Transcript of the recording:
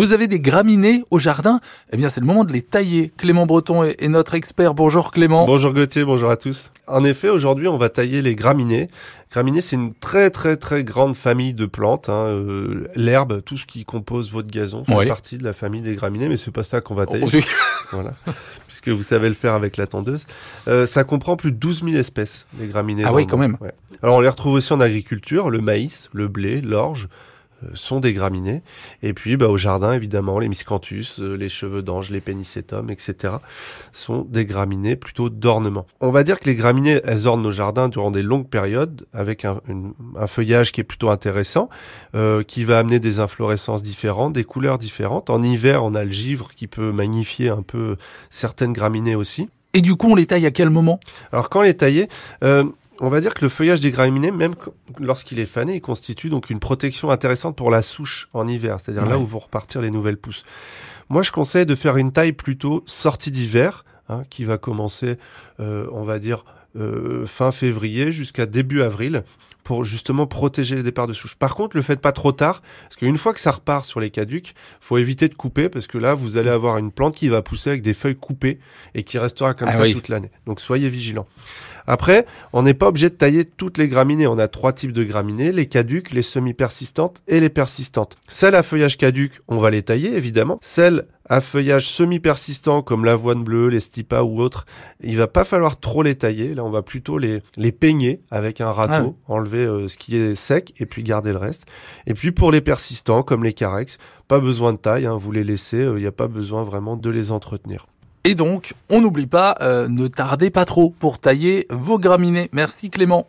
Vous avez des graminées au jardin? Eh bien, c'est le moment de les tailler. Clément Breton est, notre expert. Bonjour Clément. Bonjour Gauthier, bonjour à tous. En effet, aujourd'hui, on va tailler les graminées. Graminées, c'est une très très très grande famille de plantes. Hein. Euh, l'herbe, tout ce qui compose votre gazon, fait partie de la famille des graminées, mais c'est pas ça qu'on va tailler. voilà. Puisque vous savez le faire avec la tondeuse. Euh, ça comprend plus de 12 000 espèces, les graminées. Ah oui, quand même. Alors on les retrouve aussi en agriculture, le maïs, le blé, l'orge, sont des graminées. Et puis bah, au jardin, évidemment, les miscanthus, euh, les cheveux d'ange, les pénicétums, etc. sont des graminées plutôt d'ornement. On va dire que les graminées, elles ornent nos jardins durant des longues périodes avec un, un feuillage qui est plutôt intéressant, euh, qui va amener des inflorescences différentes, des couleurs différentes. En hiver, on a le givre qui peut magnifier un peu certaines graminées aussi. Et du coup, on les taille à quel moment? Alors quand les tailler, euh, on va dire que le feuillage des graminées, même lorsqu'il est fané, il constitue donc une protection intéressante pour la souche en hiver, c'est-à-dire là où vont repartir les nouvelles pousses. Moi, je conseille de faire une taille plutôt sortie d'hiver, hein, qui va commencer, euh, on va dire, euh, fin février jusqu'à début avril pour justement protéger les départs de souche. Par contre, le faites pas trop tard, parce qu'une fois que ça repart sur les caducs, faut éviter de couper, parce que là, vous allez avoir une plante qui va pousser avec des feuilles coupées et qui restera comme ah ça toute l'année. Donc soyez vigilants. Après, on n'est pas obligé de tailler toutes les graminées. On a trois types de graminées, les caduques, les semi-persistantes et les persistantes. Celles à feuillage caduc, on va les tailler évidemment. Celles à feuillage semi-persistant comme l'avoine bleue, les stipas ou autres, il va pas falloir trop les tailler. Là, on va plutôt les, les peigner avec un râteau, ah enlever euh, ce qui est sec et puis garder le reste. Et puis pour les persistants comme les carex, pas besoin de taille, hein, vous les laissez, euh, il n'y a pas besoin vraiment de les entretenir. Et donc, on n'oublie pas, euh, ne tardez pas trop pour tailler vos graminées. Merci Clément.